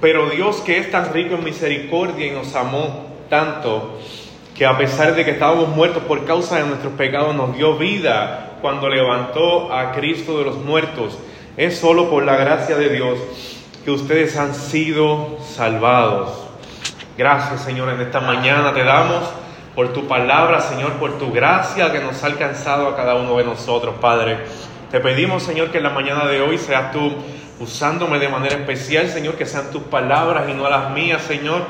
Pero Dios que es tan rico en misericordia y nos amó tanto, que a pesar de que estábamos muertos por causa de nuestros pecados, nos dio vida cuando levantó a Cristo de los muertos. Es solo por la gracia de Dios que ustedes han sido salvados. Gracias Señor, en esta mañana te damos por tu palabra, Señor, por tu gracia que nos ha alcanzado a cada uno de nosotros, Padre. Te pedimos, Señor, que en la mañana de hoy seas tú usándome de manera especial, Señor, que sean tus palabras y no las mías, Señor.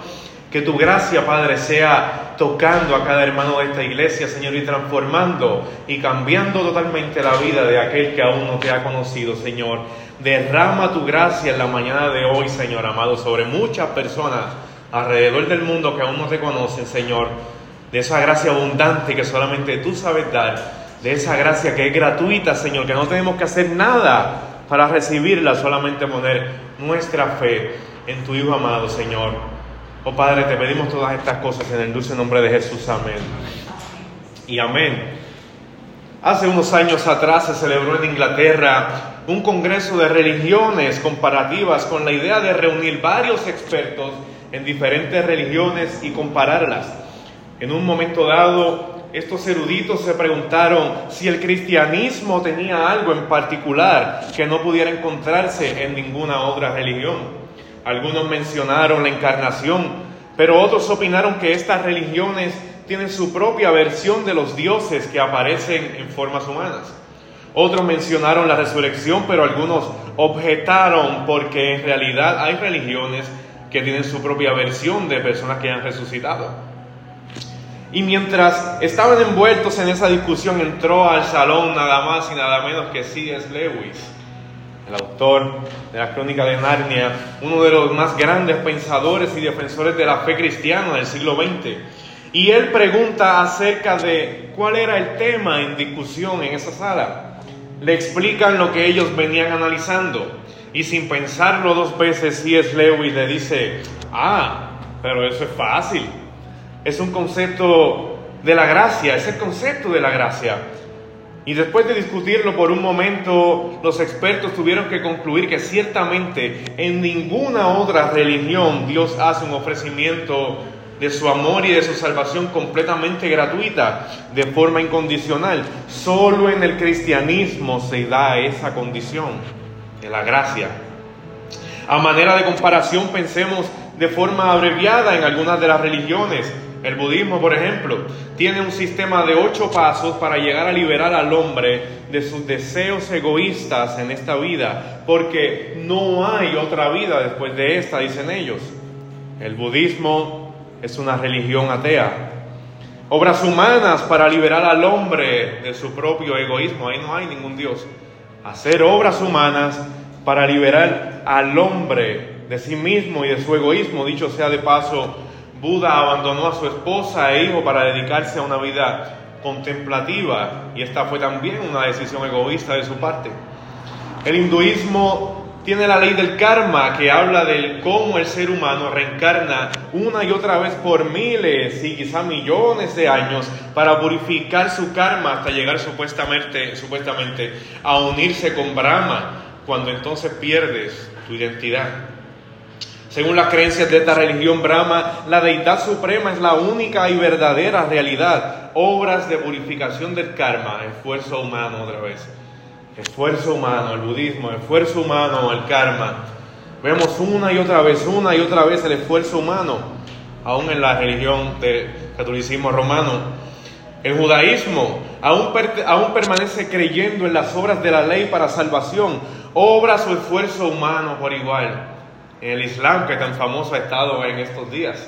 Que tu gracia, Padre, sea tocando a cada hermano de esta iglesia, Señor, y transformando y cambiando totalmente la vida de aquel que aún no te ha conocido, Señor. Derrama tu gracia en la mañana de hoy, Señor amado, sobre muchas personas alrededor del mundo que aún no te conocen, Señor. De esa gracia abundante que solamente tú sabes dar. De esa gracia que es gratuita, Señor, que no tenemos que hacer nada para recibirla, solamente poner nuestra fe en tu Hijo amado, Señor. Oh Padre, te pedimos todas estas cosas en el dulce nombre de Jesús. Amén. Y amén. Hace unos años atrás se celebró en Inglaterra un congreso de religiones comparativas con la idea de reunir varios expertos en diferentes religiones y compararlas. En un momento dado, estos eruditos se preguntaron si el cristianismo tenía algo en particular que no pudiera encontrarse en ninguna otra religión. Algunos mencionaron la encarnación, pero otros opinaron que estas religiones tienen su propia versión de los dioses que aparecen en formas humanas. Otros mencionaron la resurrección, pero algunos objetaron porque en realidad hay religiones que tienen su propia versión de personas que han resucitado. Y mientras estaban envueltos en esa discusión, entró al salón nada más y nada menos que C.S. Lewis, el autor de la Crónica de Narnia, uno de los más grandes pensadores y defensores de la fe cristiana del siglo XX. Y él pregunta acerca de cuál era el tema en discusión en esa sala. Le explican lo que ellos venían analizando. Y sin pensarlo dos veces, C.S. Lewis le dice, ah, pero eso es fácil es un concepto de la gracia, es el concepto de la gracia. Y después de discutirlo por un momento, los expertos tuvieron que concluir que ciertamente en ninguna otra religión Dios hace un ofrecimiento de su amor y de su salvación completamente gratuita, de forma incondicional. Solo en el cristianismo se da esa condición de la gracia. A manera de comparación, pensemos de forma abreviada en algunas de las religiones. El budismo, por ejemplo, tiene un sistema de ocho pasos para llegar a liberar al hombre de sus deseos egoístas en esta vida, porque no hay otra vida después de esta, dicen ellos. El budismo es una religión atea. Obras humanas para liberar al hombre de su propio egoísmo, ahí no hay ningún Dios. Hacer obras humanas para liberar al hombre de sí mismo y de su egoísmo, dicho sea de paso, Buda abandonó a su esposa e hijo para dedicarse a una vida contemplativa y esta fue también una decisión egoísta de su parte. El hinduismo tiene la ley del karma que habla de cómo el ser humano reencarna una y otra vez por miles y quizá millones de años para purificar su karma hasta llegar supuestamente, supuestamente a unirse con Brahma, cuando entonces pierdes tu identidad. Según las creencias de esta religión Brahma, la deidad suprema es la única y verdadera realidad. Obras de purificación del karma, esfuerzo humano otra vez. Esfuerzo humano, el budismo, esfuerzo humano, el karma. Vemos una y otra vez, una y otra vez el esfuerzo humano, aún en la religión del catolicismo romano. El judaísmo aún, aún permanece creyendo en las obras de la ley para salvación, obras o esfuerzo humano por igual en el Islam que tan famoso ha estado en estos días.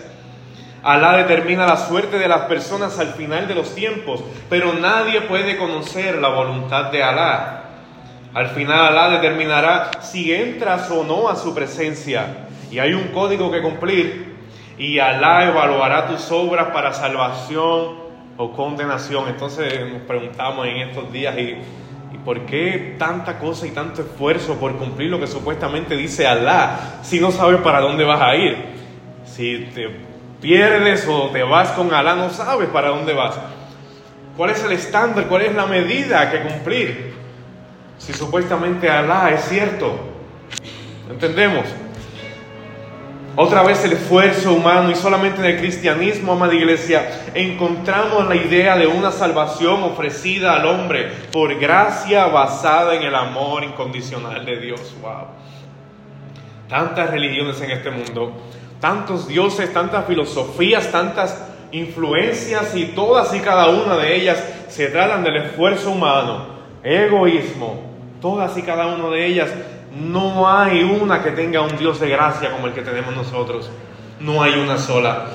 Alá determina la suerte de las personas al final de los tiempos, pero nadie puede conocer la voluntad de Alá. Al final Alá determinará si entras o no a su presencia y hay un código que cumplir y Alá evaluará tus obras para salvación o condenación. Entonces nos preguntamos en estos días y ¿Por qué tanta cosa y tanto esfuerzo por cumplir lo que supuestamente dice Alá si no sabes para dónde vas a ir? Si te pierdes o te vas con Alá, no sabes para dónde vas. ¿Cuál es el estándar? ¿Cuál es la medida que cumplir? Si supuestamente Alá es cierto. ¿Entendemos? Otra vez el esfuerzo humano y solamente en el cristianismo, amada iglesia, encontramos la idea de una salvación ofrecida al hombre por gracia basada en el amor incondicional de Dios. Wow. Tantas religiones en este mundo, tantos dioses, tantas filosofías, tantas influencias y todas y cada una de ellas se tratan del esfuerzo humano, egoísmo, todas y cada una de ellas no hay una que tenga un Dios de gracia como el que tenemos nosotros. No hay una sola.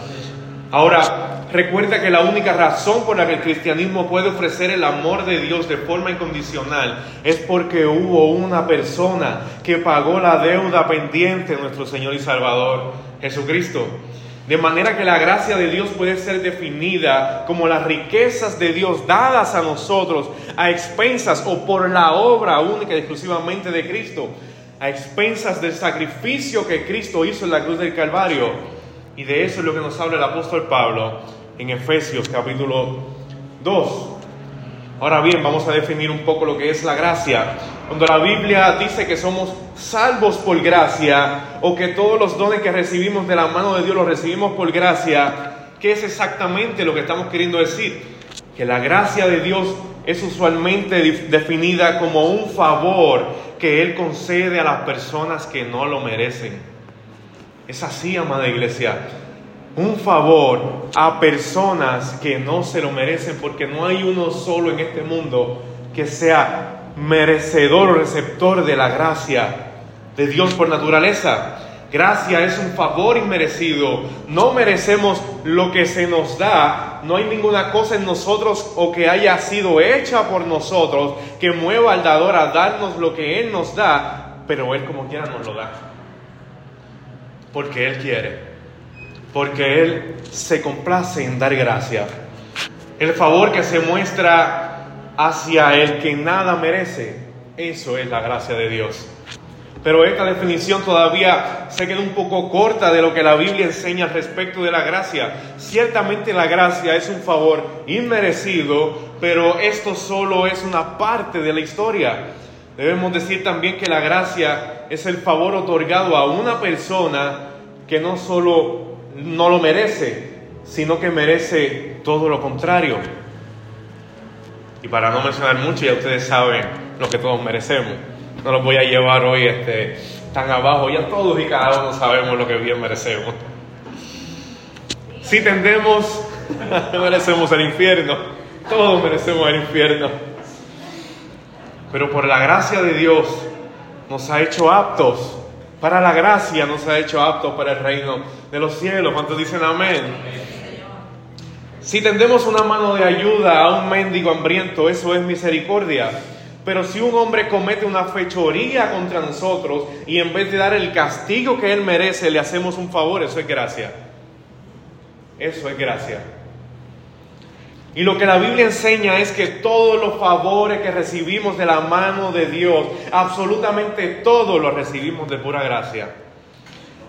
Ahora, recuerda que la única razón por la que el cristianismo puede ofrecer el amor de Dios de forma incondicional es porque hubo una persona que pagó la deuda pendiente de nuestro Señor y Salvador, Jesucristo. De manera que la gracia de Dios puede ser definida como las riquezas de Dios dadas a nosotros a expensas o por la obra única y exclusivamente de Cristo, a expensas del sacrificio que Cristo hizo en la cruz del Calvario. Y de eso es lo que nos habla el apóstol Pablo en Efesios capítulo 2. Ahora bien, vamos a definir un poco lo que es la gracia. Cuando la Biblia dice que somos salvos por gracia o que todos los dones que recibimos de la mano de Dios los recibimos por gracia, ¿qué es exactamente lo que estamos queriendo decir? Que la gracia de Dios es usualmente definida como un favor que Él concede a las personas que no lo merecen. Es así, amada iglesia un favor a personas que no se lo merecen, porque no hay uno solo en este mundo que sea merecedor o receptor de la gracia de Dios por naturaleza. Gracia es un favor inmerecido. No merecemos lo que se nos da. No hay ninguna cosa en nosotros o que haya sido hecha por nosotros que mueva al dador a darnos lo que Él nos da, pero Él como quiera nos lo da. Porque Él quiere porque Él se complace en dar gracia. El favor que se muestra hacia el que nada merece, eso es la gracia de Dios. Pero esta definición todavía se queda un poco corta de lo que la Biblia enseña respecto de la gracia. Ciertamente la gracia es un favor inmerecido, pero esto solo es una parte de la historia. Debemos decir también que la gracia es el favor otorgado a una persona que no solo no lo merece, sino que merece todo lo contrario. Y para no mencionar mucho, ya ustedes saben lo que todos merecemos. No los voy a llevar hoy este, tan abajo, ya todos y cada uno sabemos lo que bien merecemos. Si tendemos, merecemos el infierno, todos merecemos el infierno. Pero por la gracia de Dios nos ha hecho aptos para la gracia nos ha hecho aptos para el reino de los cielos. ¿Cuántos dicen amén? Si tendemos una mano de ayuda a un mendigo hambriento, eso es misericordia. Pero si un hombre comete una fechoría contra nosotros y en vez de dar el castigo que él merece, le hacemos un favor, eso es gracia. Eso es gracia. Y lo que la Biblia enseña es que todos los favores que recibimos de la mano de Dios, absolutamente todos los recibimos de pura gracia.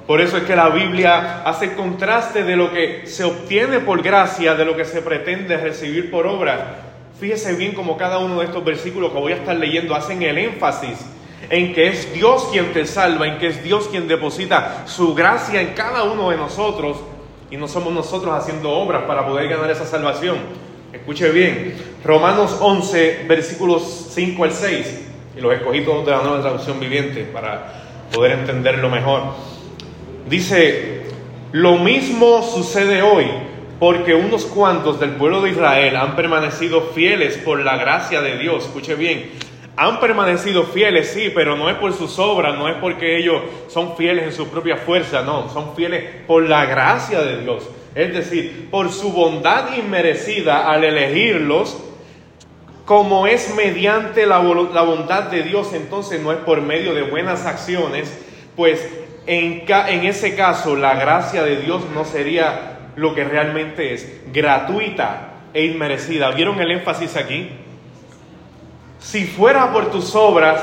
Por eso es que la Biblia hace contraste de lo que se obtiene por gracia, de lo que se pretende recibir por obra. Fíjese bien como cada uno de estos versículos que voy a estar leyendo hacen el énfasis en que es Dios quien te salva, en que es Dios quien deposita su gracia en cada uno de nosotros y no somos nosotros haciendo obras para poder ganar esa salvación. Escuche bien, Romanos 11, versículos 5 al 6, y los escogí todos de la nueva traducción viviente para poder entenderlo mejor. Dice, lo mismo sucede hoy, porque unos cuantos del pueblo de Israel han permanecido fieles por la gracia de Dios. Escuche bien, han permanecido fieles, sí, pero no es por sus obras, no es porque ellos son fieles en su propia fuerza, no, son fieles por la gracia de Dios. Es decir, por su bondad inmerecida al elegirlos, como es mediante la, bondad de Dios, entonces no es por medio de buenas acciones, pues en, en ese caso la gracia de Dios no sería lo que realmente es, gratuita e inmerecida. ¿Vieron el énfasis aquí? Si fuera por tus obras,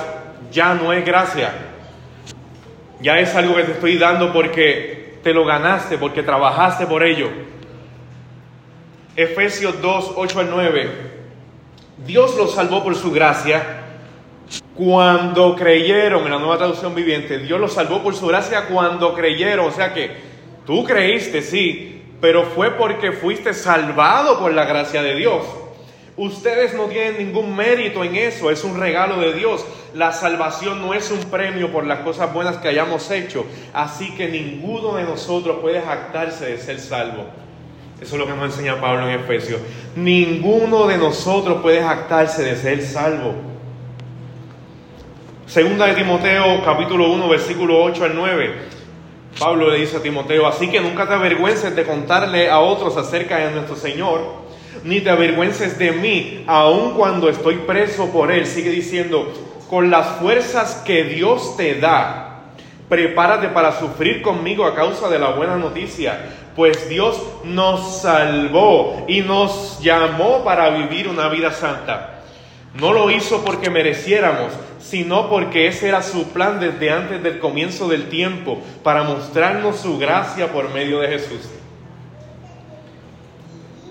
ya no es gracia. Ya es algo que te estoy dando porque te lo ganaste porque trabajaste por ello. Efesios 2, 8 al 9. Dios los salvó por su gracia cuando creyeron, en la nueva traducción viviente, Dios los salvó por su gracia cuando creyeron. O sea que tú creíste, sí, pero fue porque fuiste salvado por la gracia de Dios. Ustedes no tienen ningún mérito en eso, es un regalo de Dios. La salvación no es un premio por las cosas buenas que hayamos hecho, así que ninguno de nosotros puede jactarse de ser salvo. Eso es lo que nos enseña Pablo en Efesios. Ninguno de nosotros puede jactarse de ser salvo. Segunda de Timoteo capítulo 1 versículo 8 al 9. Pablo le dice a Timoteo, así que nunca te avergüences de contarle a otros acerca de nuestro Señor, ni te avergüences de mí, aun cuando estoy preso por Él. Sigue diciendo, con las fuerzas que Dios te da, prepárate para sufrir conmigo a causa de la buena noticia, pues Dios nos salvó y nos llamó para vivir una vida santa. No lo hizo porque mereciéramos, sino porque ese era su plan desde antes del comienzo del tiempo, para mostrarnos su gracia por medio de Jesús.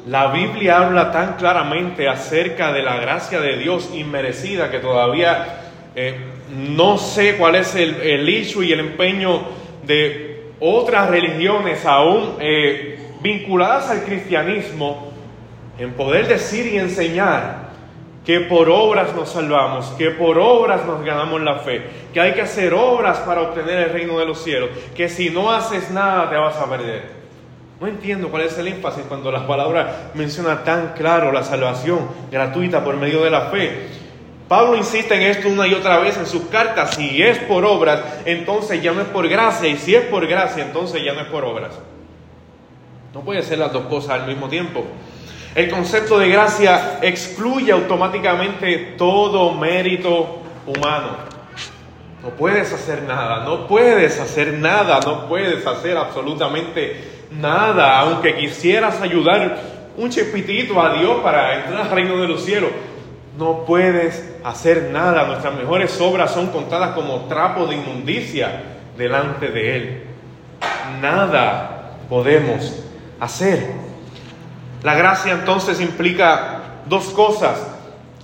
La Biblia habla tan claramente acerca de la gracia de Dios inmerecida que todavía eh, no sé cuál es el, el y el empeño de otras religiones aún eh, vinculadas al cristianismo en poder decir y enseñar que por obras nos salvamos, que por obras nos ganamos la fe, que hay que hacer obras para obtener el reino de los cielos, que si no haces nada te vas a perder. No entiendo cuál es el énfasis cuando la palabra menciona tan claro la salvación gratuita por medio de la fe. Pablo insiste en esto una y otra vez en sus cartas. Si es por obras, entonces ya no es por gracia. Y si es por gracia, entonces ya no es por obras. No puede ser las dos cosas al mismo tiempo. El concepto de gracia excluye automáticamente todo mérito humano. No puedes hacer nada, no puedes hacer nada, no puedes hacer absolutamente nada, aunque quisieras ayudar un chipitito a Dios para entrar al reino de los cielos. No puedes hacer nada. Nuestras mejores obras son contadas como trapo de inmundicia delante de Él. Nada podemos hacer. La gracia entonces implica dos cosas.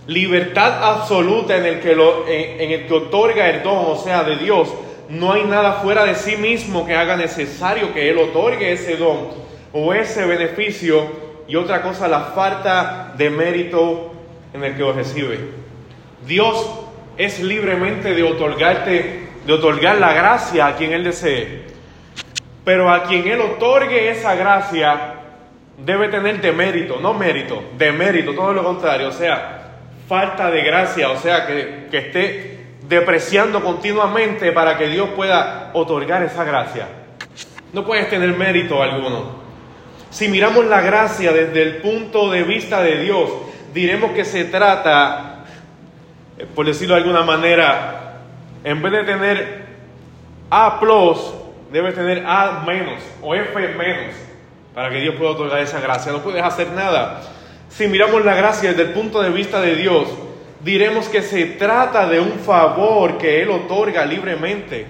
Libertad absoluta en el, que lo, en, el que otorga el don, o sea, de Dios. No hay nada fuera de sí mismo que haga necesario que Él otorgue ese don o ese beneficio. Y otra cosa, la falta de mérito en el que lo recibe. Dios es libremente de otorgarte, de otorgar la gracia a quien Él desee. Pero a quien Él otorgue esa gracia, debe tener de mérito, no mérito, de mérito, todo lo contrario, o sea, falta de gracia, o sea, que, que esté depreciando continuamente para que Dios pueda otorgar esa gracia. No puedes tener mérito alguno. Si miramos la gracia desde el punto de vista de Dios, diremos que se trata, eh, por decirlo de alguna manera, en vez de tener A plus, debe tener A menos o F menos para que Dios pueda otorgar esa gracia. No puedes hacer nada. Si miramos la gracia desde el punto de vista de Dios, diremos que se trata de un favor que Él otorga libremente.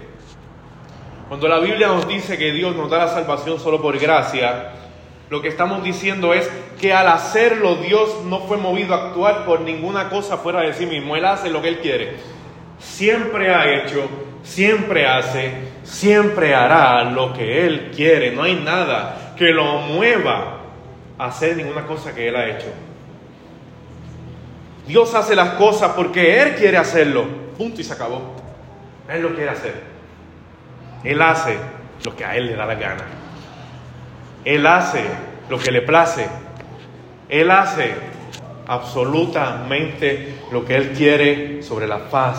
Cuando la Biblia nos dice que Dios nos da la salvación solo por gracia, lo que estamos diciendo es que al hacerlo Dios no fue movido a actuar por ninguna cosa fuera de sí mismo. Él hace lo que Él quiere. Siempre ha hecho, siempre hace, siempre hará lo que Él quiere. No hay nada que lo mueva a hacer ninguna cosa que Él ha hecho. Dios hace las cosas porque Él quiere hacerlo. Punto y se acabó. Él lo quiere hacer. Él hace lo que a Él le da la gana. Él hace lo que le place. Él hace absolutamente lo que Él quiere sobre la faz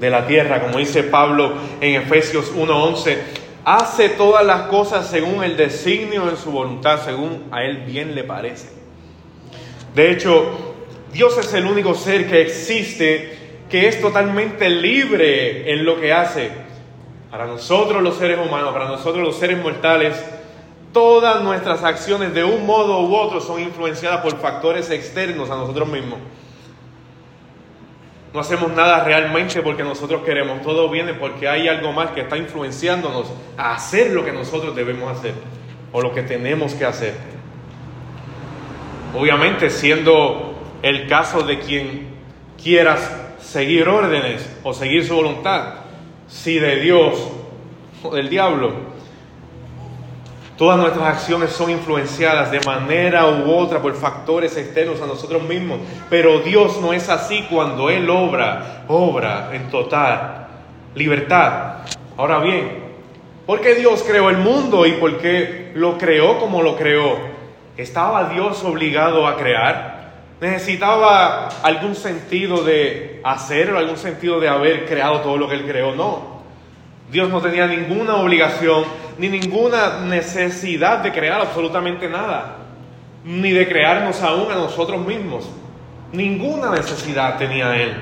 de la tierra, como dice Pablo en Efesios 1:11 hace todas las cosas según el designio de su voluntad, según a Él bien le parece. De hecho, Dios es el único ser que existe que es totalmente libre en lo que hace. Para nosotros los seres humanos, para nosotros los seres mortales, todas nuestras acciones de un modo u otro son influenciadas por factores externos a nosotros mismos. No hacemos nada realmente porque nosotros queremos, todo viene porque hay algo más que está influenciándonos a hacer lo que nosotros debemos hacer o lo que tenemos que hacer. Obviamente siendo el caso de quien quieras seguir órdenes o seguir su voluntad, si de Dios o del diablo. Todas nuestras acciones son influenciadas de manera u otra por factores externos a nosotros mismos, pero Dios no es así cuando Él obra, obra en total libertad. Ahora bien, ¿por qué Dios creó el mundo y por qué lo creó como lo creó? ¿Estaba Dios obligado a crear? ¿Necesitaba algún sentido de hacer o algún sentido de haber creado todo lo que Él creó? No. Dios no tenía ninguna obligación ni ninguna necesidad de crear absolutamente nada, ni de crearnos aún a nosotros mismos. Ninguna necesidad tenía Él.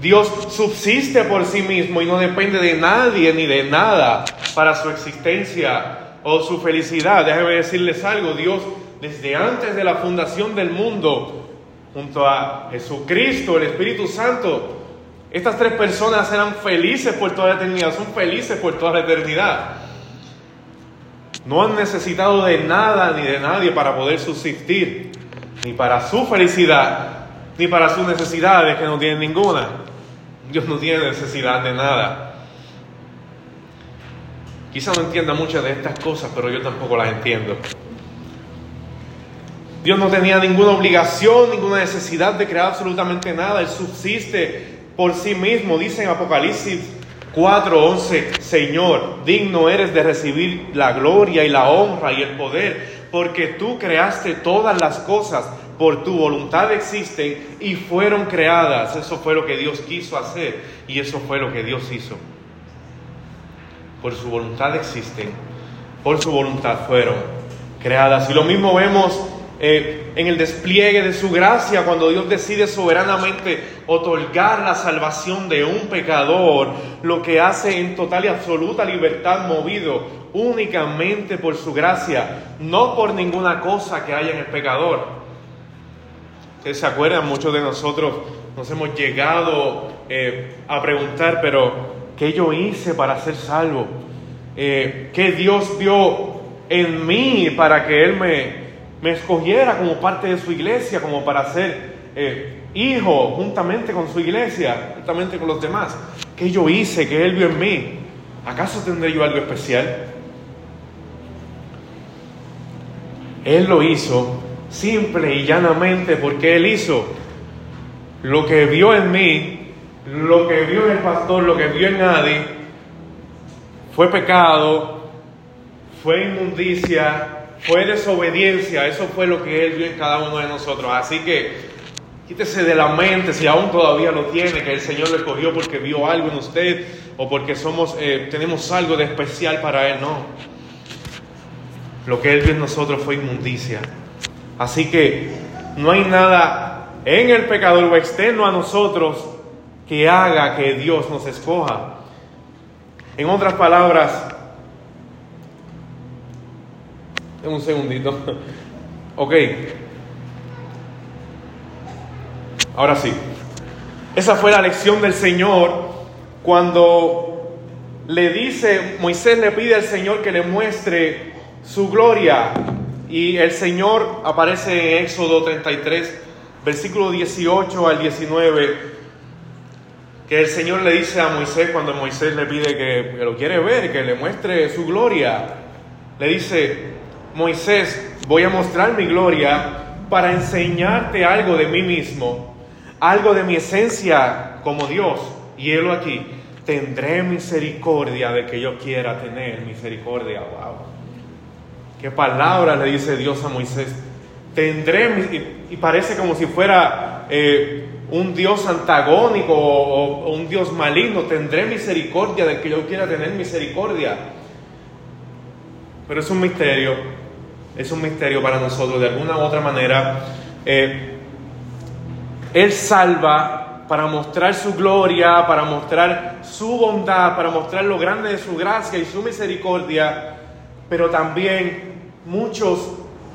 Dios subsiste por sí mismo y no depende de nadie ni de nada para su existencia o su felicidad. Déjeme decirles algo, Dios desde antes de la fundación del mundo, junto a Jesucristo, el Espíritu Santo, estas tres personas eran felices por toda la eternidad, son felices por toda la eternidad. No han necesitado de nada ni de nadie para poder subsistir, ni para su felicidad, ni para sus necesidades, que no tienen ninguna. Dios no tiene necesidad de nada. Quizá no entienda muchas de estas cosas, pero yo tampoco las entiendo. Dios no tenía ninguna obligación, ninguna necesidad de crear absolutamente nada. Él subsiste por sí mismo. Dice en Apocalipsis 4:11, Señor, digno eres de recibir la gloria y la honra y el poder, porque tú creaste todas las cosas, por tu voluntad existen y fueron creadas. Eso fue lo que Dios quiso hacer y eso fue lo que Dios hizo por su voluntad existen, por su voluntad fueron creadas. Y lo mismo vemos eh, en el despliegue de su gracia cuando Dios decide soberanamente otorgar la salvación de un pecador, lo que hace en total y absoluta libertad movido únicamente por su gracia, no por ninguna cosa que haya en el pecador. Ustedes se acuerdan, muchos de nosotros nos hemos llegado eh, a preguntar, pero ¿Qué yo hice para ser salvo? Eh, ¿Qué Dios vio en mí para que Él me, me, escogiera como parte de su iglesia, como para ser eh, hijo juntamente con su iglesia, juntamente con los demás? ¿Qué yo hice? ¿Qué Él vio en mí? ¿Acaso tendré yo algo especial? Él lo hizo simple y llanamente porque Él hizo lo que vio en mí lo que vio en el pastor, lo que vio en Adi, fue pecado, fue inmundicia, fue desobediencia, eso fue lo que Él vio en cada uno de nosotros. Así que quítese de la mente, si aún todavía lo tiene, que el Señor lo escogió porque vio algo en usted o porque somos, eh, tenemos algo de especial para Él, no. Lo que Él vio en nosotros fue inmundicia. Así que no hay nada en el pecador o externo a nosotros que haga que Dios nos escoja. En otras palabras, un segundito. Ok. Ahora sí. Esa fue la lección del Señor cuando le dice, Moisés le pide al Señor que le muestre su gloria. Y el Señor aparece en Éxodo 33, versículo 18 al 19 que el Señor le dice a Moisés cuando Moisés le pide que, lo quiere ver, que le muestre su gloria. Le dice, Moisés, voy a mostrar mi gloria para enseñarte algo de mí mismo, algo de mi esencia como Dios. Y él aquí, tendré misericordia de que yo quiera tener misericordia. Wow. Qué palabra le dice Dios a Moisés. Tendré, y, parece como si fuera eh, un Dios antagónico o, un Dios maligno, tendré misericordia del que yo quiera tener misericordia. Pero es un misterio, es un misterio para nosotros, de alguna u otra manera. Eh, él salva para mostrar su gloria, para mostrar su bondad, para mostrar lo grande de su gracia y su misericordia, pero también muchos,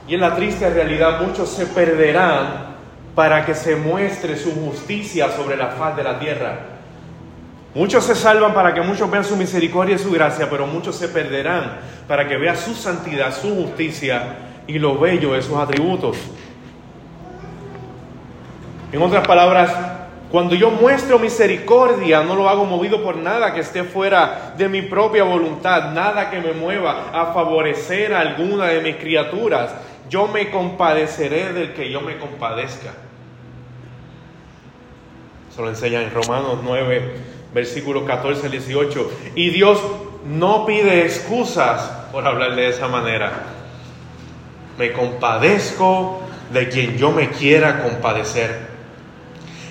y en la triste realidad, muchos se perderán para que se muestre su justicia sobre la faz de la tierra. Muchos se salvan para que muchos vean su misericordia y su gracia, pero muchos se perderán para que vean su santidad, su justicia y lo bello de sus atributos. En otras palabras, Cuando yo muestro misericordia, no lo hago movido por nada que esté fuera de mi propia voluntad, nada que me mueva a favorecer a alguna de mis criaturas. Yo me compadeceré del que yo me compadezca. Eso lo enseña en Romanos 9, versículos 14 al 18. Y Dios no pide excusas por hablar de esa manera. Me compadezco de quien yo me quiera compadecer.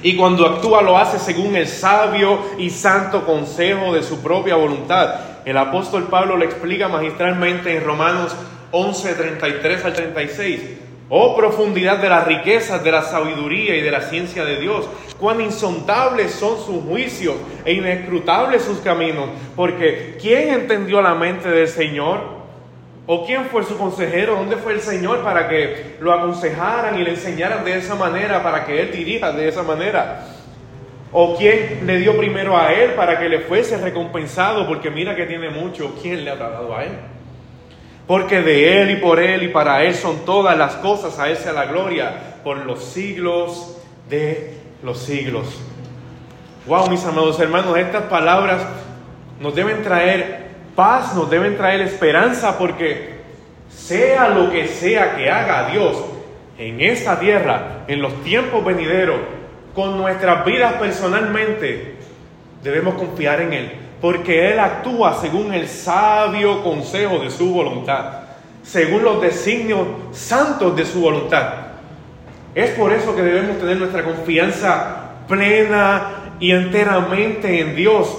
Y cuando actúa lo hace según el sabio y santo consejo de su propia voluntad. El apóstol Pablo lo explica magistralmente en Romanos 11, 33 al 36. Oh profundidad de las riquezas, de la sabiduría y de la ciencia de Dios. Cuán insondables son sus juicios e inescrutables sus caminos. Porque ¿quién entendió la mente del Señor? ¿O quién fue su consejero? ¿Dónde fue el Señor para que lo aconsejaran y le enseñaran de esa manera, para que Él dirija de esa manera? ¿O quién le dio primero a Él para que le fuese recompensado? Porque mira que tiene mucho. ¿Quién le ha dado a Él? Porque de Él y por Él y para Él son todas las cosas, a Él sea la gloria por los siglos de los siglos. Wow, mis amados hermanos, estas palabras nos deben traer paz, nos deben traer esperanza porque sea lo que sea que haga Dios en esta tierra, en los tiempos venideros, con nuestras vidas personalmente, debemos confiar en Él, porque Él actúa según el sabio consejo de su voluntad, según los designios santos de su voluntad. Es por eso que debemos tener nuestra confianza plena y enteramente en Dios,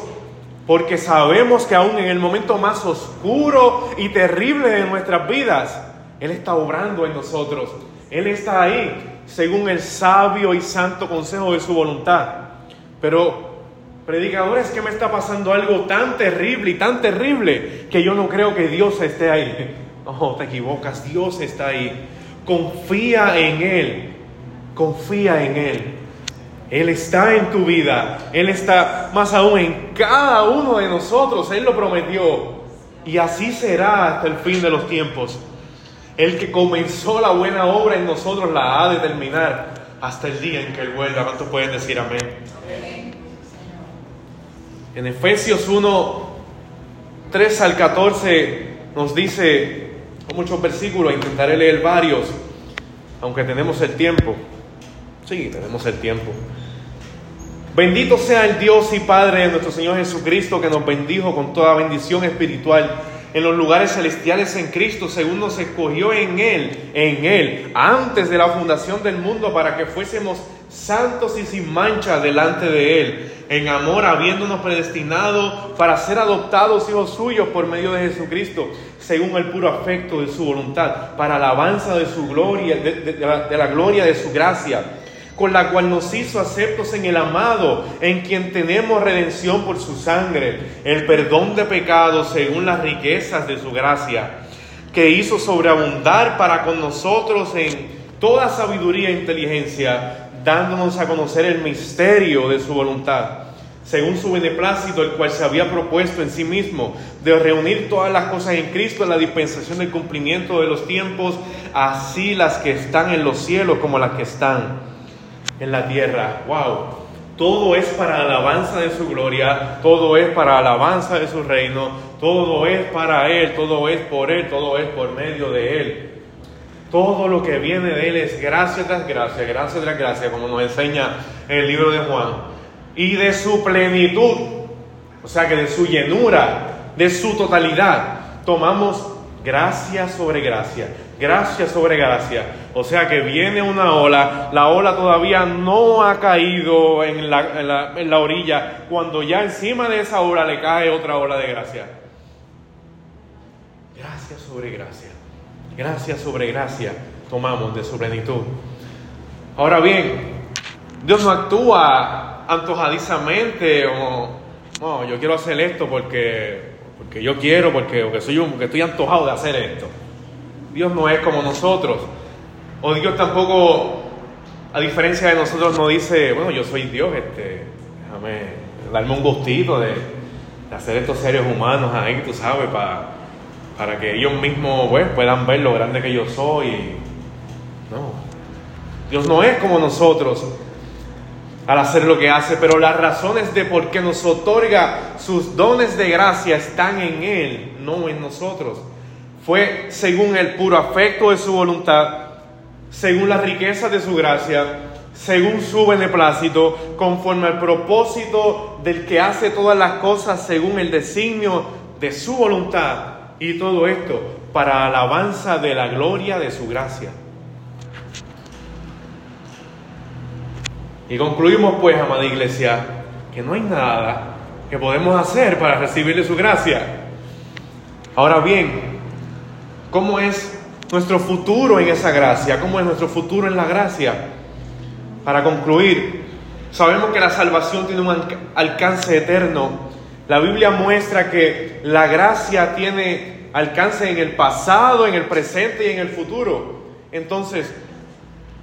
porque sabemos que aún en el momento más oscuro y terrible de nuestras vidas, Él está obrando en nosotros. Él está ahí, según el sabio y santo consejo de su voluntad. Pero, predicadores, que me está pasando algo tan terrible y tan terrible que yo no creo que Dios esté ahí. No, te equivocas, Dios está ahí. Confía en Él, confía en Él. Él está en tu vida, Él está más aún en cada uno de nosotros, Él lo prometió. Y así será hasta el fin de los tiempos. El que comenzó la buena obra en nosotros la ha de terminar hasta el día en que Él vuelva. ¿Cuántos pueden decir amén? En Efesios 1, 3 al 14 nos dice, con muchos versículos, intentaré leer varios, aunque tenemos el tiempo. Sí, tenemos el tiempo. Bendito sea el Dios y Padre de nuestro Señor Jesucristo que nos bendijo con toda bendición espiritual en los lugares celestiales en Cristo, según nos escogió en Él, en Él, antes de la fundación del mundo, para que fuésemos santos y sin mancha delante de Él, en amor, habiéndonos predestinado para ser adoptados hijos suyos por medio de Jesucristo, según el puro afecto de su voluntad, para alabanza de su gloria, de, de la gloria de su gracia con la cual nos hizo aceptos en el amado, en quien tenemos redención por su sangre, el perdón de pecados según las riquezas de su gracia, que hizo sobreabundar para con nosotros en toda sabiduría e inteligencia, dándonos a conocer el misterio de su voluntad, según su beneplácito, el cual se había propuesto en sí mismo, de reunir todas las cosas en Cristo en la dispensación del cumplimiento de los tiempos, así las que están en los cielos como las que están en la tierra. ¡Wow! Todo es para alabanza de su gloria, todo es para alabanza de su reino, todo es para Él, todo es por Él, todo es por medio de Él. Todo lo que viene de Él es gracia tras gracia, gracia tras gracia, como nos enseña el libro de Juan. Y de su plenitud, o sea que de su llenura, de su totalidad, tomamos gracia sobre gracia gracia sobre gracia. O sea que viene una ola, la ola todavía no ha caído en la, en la, orilla, cuando ya encima de esa ola le cae otra ola de gracia. Gracia sobre gracia, gracia sobre gracia tomamos de su plenitud. Ahora bien, Dios no actúa antojadizamente o no, yo quiero hacer esto porque, porque yo quiero, porque, porque soy porque estoy antojado de hacer esto. Dios no es como nosotros. O Dios tampoco, a diferencia de nosotros, no dice, bueno, yo soy Dios, este, déjame darme un gustito de, hacer estos seres humanos ahí, tú sabes, para, para que ellos mismos pues, puedan ver lo grande que yo soy. No, Dios no es como nosotros. al hacer lo que hace, pero las razones de por qué nos otorga sus dones de gracia están en Él, no en nosotros. Fue según el puro afecto de su voluntad, según las riquezas de su gracia, según su beneplácito, conforme al propósito del que hace todas las cosas según el designio de su voluntad. Y todo esto para alabanza de la gloria de su gracia. Y concluimos pues, amada iglesia, que no hay nada que podemos hacer para recibirle su gracia. Ahora bien, ¿cómo es nuestro futuro en esa gracia? ¿Cómo es nuestro futuro en la gracia? Para concluir, sabemos que la salvación tiene un alcance eterno. La Biblia muestra que la gracia tiene alcance en el pasado, en el presente y en el futuro. Entonces,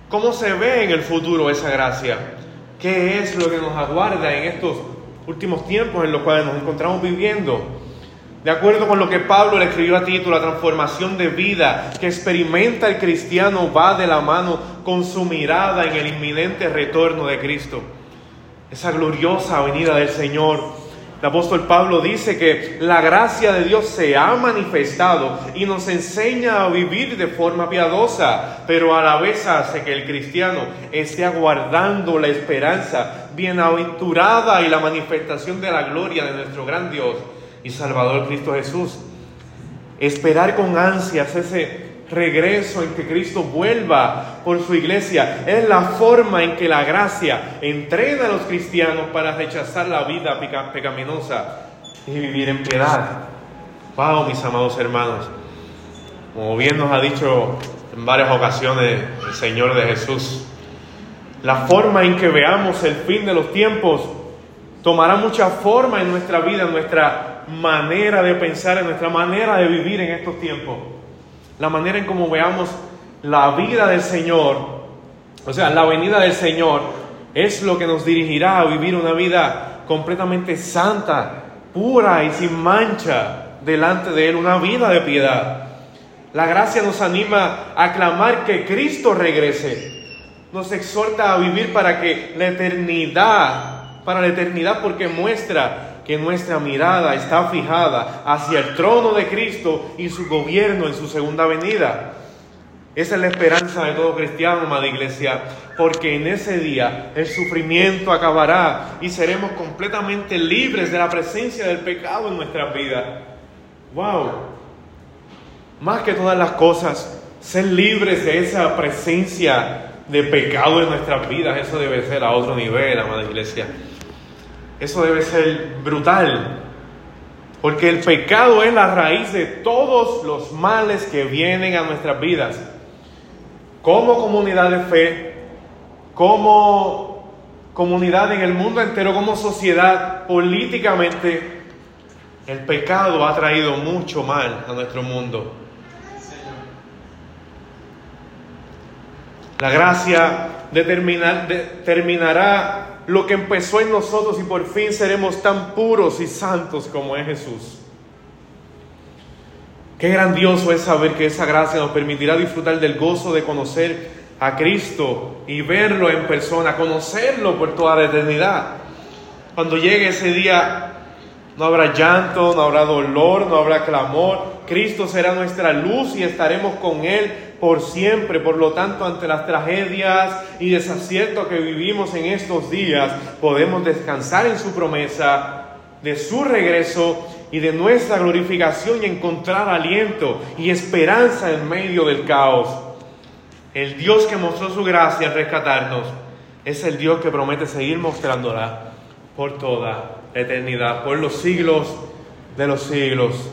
¿cómo se ve en el futuro esa gracia? ¿Qué es lo que nos aguarda en estos últimos tiempos en los cuales nos encontramos viviendo? De acuerdo con lo que Pablo le escribió a Tito, la transformación de vida que experimenta el cristiano va de la mano con su mirada en el inminente retorno de Cristo. Esa gloriosa venida del Señor. El apóstol Pablo dice que la gracia de Dios se ha manifestado y nos enseña a vivir de forma piadosa, pero a la vez hace que el cristiano esté aguardando la esperanza bienaventurada y la manifestación de la gloria de nuestro gran Dios y Salvador Cristo Jesús. Esperar con ansias ese regreso en que Cristo vuelva por su iglesia es la forma en que la gracia entrena a los cristianos para rechazar la vida pecaminosa y vivir en piedad. Wow, mis amados hermanos. Como bien nos ha dicho en varias ocasiones el Señor de Jesús, la forma en que veamos el fin de los tiempos tomará mucha forma en nuestra vida, en nuestra manera de pensar, en nuestra manera de vivir en estos tiempos. La manera en cómo veamos la vida del Señor, o sea, la venida del Señor, es lo que nos dirigirá a vivir una vida completamente santa, pura y sin mancha delante de Él, una vida de piedad. La gracia nos anima a clamar que Cristo regrese. Nos exhorta a vivir para que la eternidad, para la eternidad, porque muestra que nuestra mirada está fijada hacia el trono de Cristo y su gobierno en su segunda venida. Esa es la esperanza de todo cristiano, amada iglesia, porque en ese día el sufrimiento acabará y seremos completamente libres de la presencia del pecado en nuestras vidas. ¡Wow! Más que todas las cosas, ser libres de esa presencia de pecado en nuestras vidas, eso debe ser a otro nivel, amada iglesia. Eso debe ser brutal. Porque el pecado es la raíz de todos los males que vienen a nuestras vidas. Como comunidad de fe, como comunidad en el mundo entero, como sociedad, políticamente, el pecado ha traído mucho mal a nuestro mundo. La gracia determinará lo que empezó en nosotros y por fin seremos tan puros y santos como es Jesús. Qué grandioso es saber que esa gracia nos permitirá disfrutar del gozo de conocer a Cristo y verlo en persona, conocerlo por toda la eternidad. Cuando llegue ese día, no habrá llanto, no habrá dolor, no habrá clamor. Cristo será nuestra luz y estaremos con Él por siempre. Por lo tanto, ante las tragedias y desaciertos que vivimos en estos días, podemos descansar en su promesa de su regreso y de nuestra glorificación y encontrar aliento y esperanza en medio del caos. El Dios que mostró su gracia al rescatarnos es el Dios que promete seguir mostrándola por toda eternidad, por los siglos de los siglos.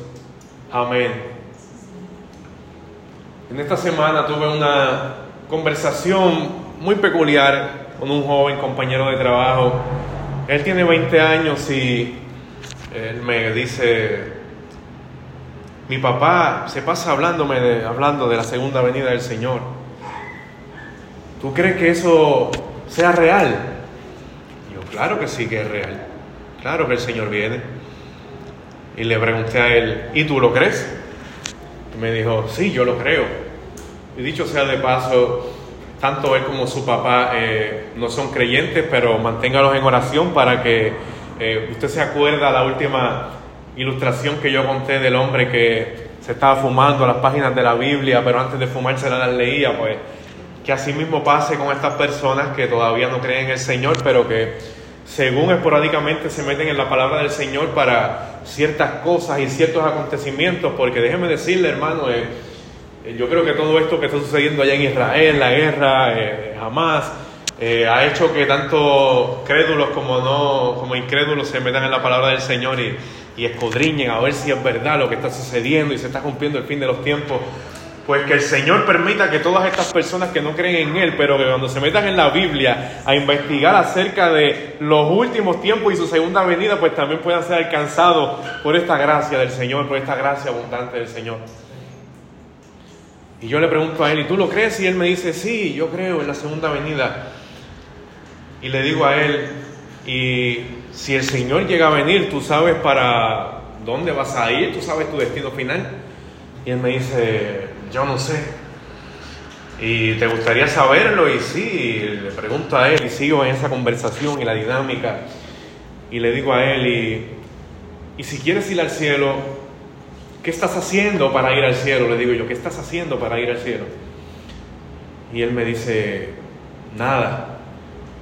Amén. En esta semana tuve una conversación muy peculiar con un joven compañero de trabajo. Él tiene 20 años y él me dice, mi papá se pasa hablándome de, hablando de la segunda venida del Señor. ¿Tú crees que eso sea real? yo, claro que sí que es real. Claro que el Señor viene. Y le pregunté a él, ¿y tú lo crees? Me dijo, sí, yo lo creo. Y dicho sea de paso, tanto él como su papá eh, no son creyentes, pero manténgalos en oración para que eh, usted se acuerda la última ilustración que yo conté del hombre que se estaba fumando las páginas de la Biblia, pero antes de fumarse las leía, pues que así mismo pase con estas personas que todavía no creen en el Señor, pero que según esporádicamente se meten en la palabra del Señor para ciertas cosas y ciertos acontecimientos, porque déjeme decirle, hermano, eh, eh, yo creo que todo esto que está sucediendo allá en Israel, la guerra, jamás, eh, ha hecho que tanto crédulos como no, como incrédulos se metan en la palabra del Señor y, y escudriñen a ver si es verdad lo que está sucediendo y se está cumpliendo el fin de los tiempos. Pues que el Señor permita que todas estas personas que no creen en Él, pero que cuando se metan en la Biblia a investigar acerca de los últimos tiempos y su segunda venida, pues también puedan ser alcanzados por esta gracia del Señor, por esta gracia abundante del Señor. Y yo le pregunto a él, ¿y tú lo crees? Y él me dice, sí, yo creo en la segunda venida. Y le digo a él, y si el Señor llega a venir, tú sabes para dónde vas a ir, tú sabes tu destino final. Y él me dice, yo no sé. ¿Y te gustaría saberlo? Y sí, le pregunto a él y sigo en esa conversación y la dinámica. Y le digo a él, y, y si quieres ir al cielo, ¿qué estás haciendo para ir al cielo? Le digo yo, ¿qué estás haciendo para ir al cielo? Y él me dice, nada.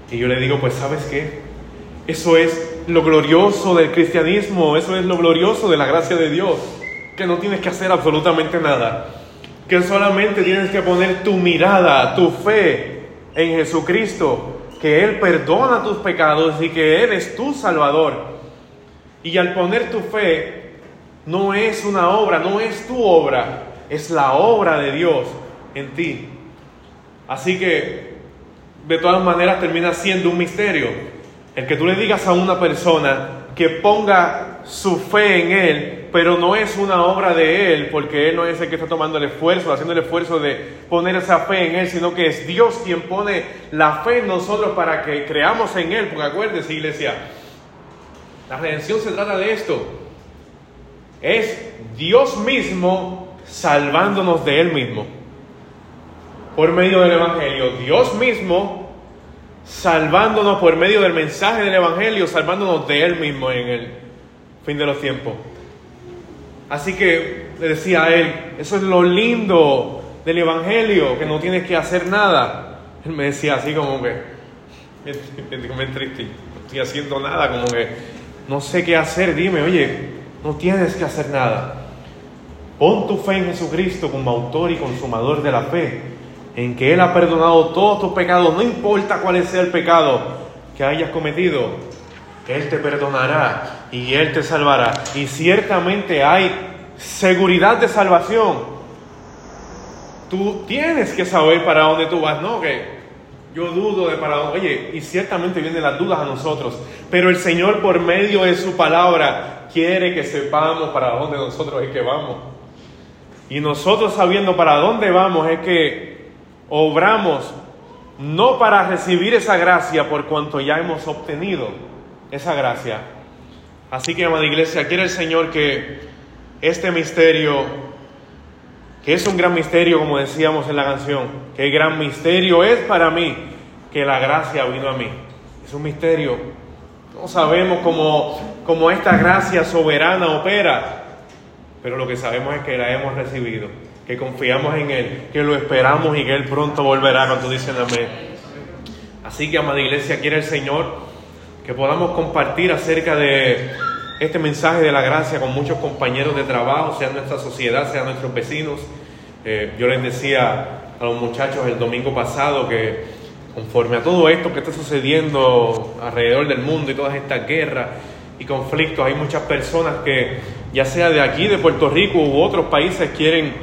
Y yo le digo, pues sabes qué, eso es lo glorioso del cristianismo, eso es lo glorioso de la gracia de Dios, que no tienes que hacer absolutamente nada, que solamente tienes que poner tu mirada, tu fe en Jesucristo, que Él perdona tus pecados y que Él es tu Salvador. Y al poner tu fe no es una obra, no es tu obra, es la obra de Dios en ti. Así que, de todas maneras, termina siendo un misterio. El que tú le digas a una persona que ponga su fe en Él, pero no es una obra de Él, porque Él no es el que está tomando el esfuerzo, haciendo el esfuerzo de poner esa fe en Él, sino que es Dios quien pone la fe en nosotros para que creamos en Él. Porque acuérdense, iglesia, la redención se trata de esto. Es Dios mismo salvándonos de Él mismo. Por medio del Evangelio. Dios mismo salvándonos por medio del mensaje del Evangelio, salvándonos de Él mismo en el fin de los tiempos. Así que le decía a él, eso es lo lindo del Evangelio, que no tienes que hacer nada. Él me decía así como que, me triste, no estoy haciendo nada, como que no sé qué hacer, dime, oye, no tienes que hacer nada. Pon tu fe en Jesucristo como autor y consumador de la fe, en que Él ha perdonado todos tus pecados, no importa cuál sea el pecado que hayas cometido, Él te perdonará y Él te salvará. Y ciertamente hay seguridad de salvación. Tú tienes que saber para dónde tú vas, ¿no? Que yo dudo de para dónde. Oye, y ciertamente vienen las dudas a nosotros, pero el Señor por medio de su palabra quiere que sepamos para dónde nosotros es que vamos. Y nosotros sabiendo para dónde vamos es que obramos no para recibir esa gracia por cuanto ya hemos obtenido esa gracia. Así que, amada iglesia, quiere el Señor que este misterio, que es un gran misterio, como decíamos en la canción, que gran misterio es para mí que la gracia vino a mí. Es un misterio no sabemos cómo, esta gracia soberana opera, pero lo que sabemos es que la hemos recibido, que confiamos en Él, que lo esperamos y que Él pronto volverá cuando dicen amén. Así que, amada iglesia, quiere el Señor que podamos compartir acerca de este mensaje de la gracia con muchos compañeros de trabajo, sea nuestra sociedad, sean nuestros vecinos. Eh, yo les decía a los muchachos el domingo pasado que conforme a todo esto que está sucediendo alrededor del mundo y todas estas guerras y conflictos, hay muchas personas que, ya sea de aquí, de Puerto Rico u otros países, quieren,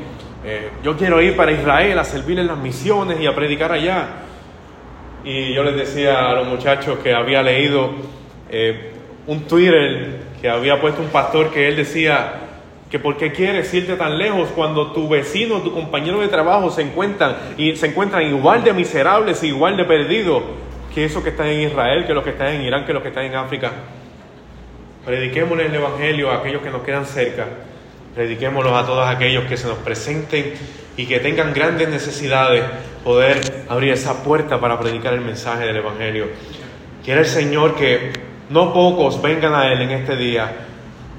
eh, yo quiero ir para Israel a servir en las misiones y a predicar allá. Y yo les decía a los muchachos que había leído eh, un Twitter que había puesto un pastor que él decía, que por qué quieres irte tan lejos cuando tu vecino, tu compañero de trabajo se encuentran y se encuentran igual de miserables, igual de perdidos que esos que están en Israel, que los que están en Irán, que los que están en África. Prediquémosle el evangelio a aquellos que nos quedan cerca. Prediquémoslos a todos aquellos que se nos presenten y que tengan grandes necesidades, poder abrir esa puerta para predicar el mensaje del Evangelio. Quiere el Señor que no pocos vengan a Él en este día,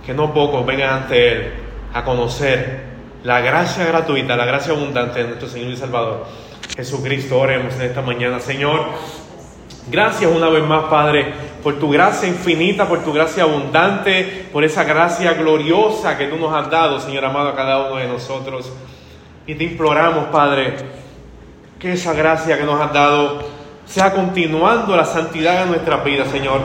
que no pocos vengan ante Él a conocer la gracia gratuita, la gracia abundante de nuestro Señor y Salvador. Jesucristo, oremos en esta mañana. Señor, gracias una vez más, Padre, por tu gracia infinita, por tu gracia abundante, por esa gracia gloriosa que tú nos has dado, Señor amado, a cada uno de nosotros. Y te imploramos, Padre, que esa gracia que nos has dado sea continuando la santidad de nuestra vida, Señor.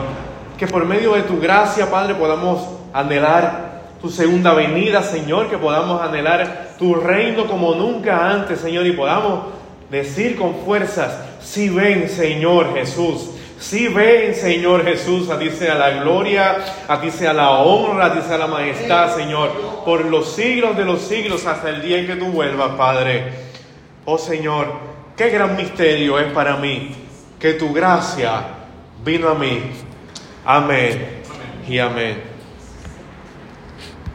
Que por medio de tu gracia, Padre, podamos anhelar tu segunda venida, Señor, que podamos anhelar tu reino como nunca antes, Señor, y podamos decir con fuerzas, si ven, Señor Jesús, si ven, Señor Jesús, a ti sea la gloria, a ti sea la honra, a ti sea la majestad, Señor, por los siglos de los siglos hasta el día en que tú vuelvas, Padre. Oh Señor, qué gran misterio es para mí que tu gracia vino a mí. Amén y amén.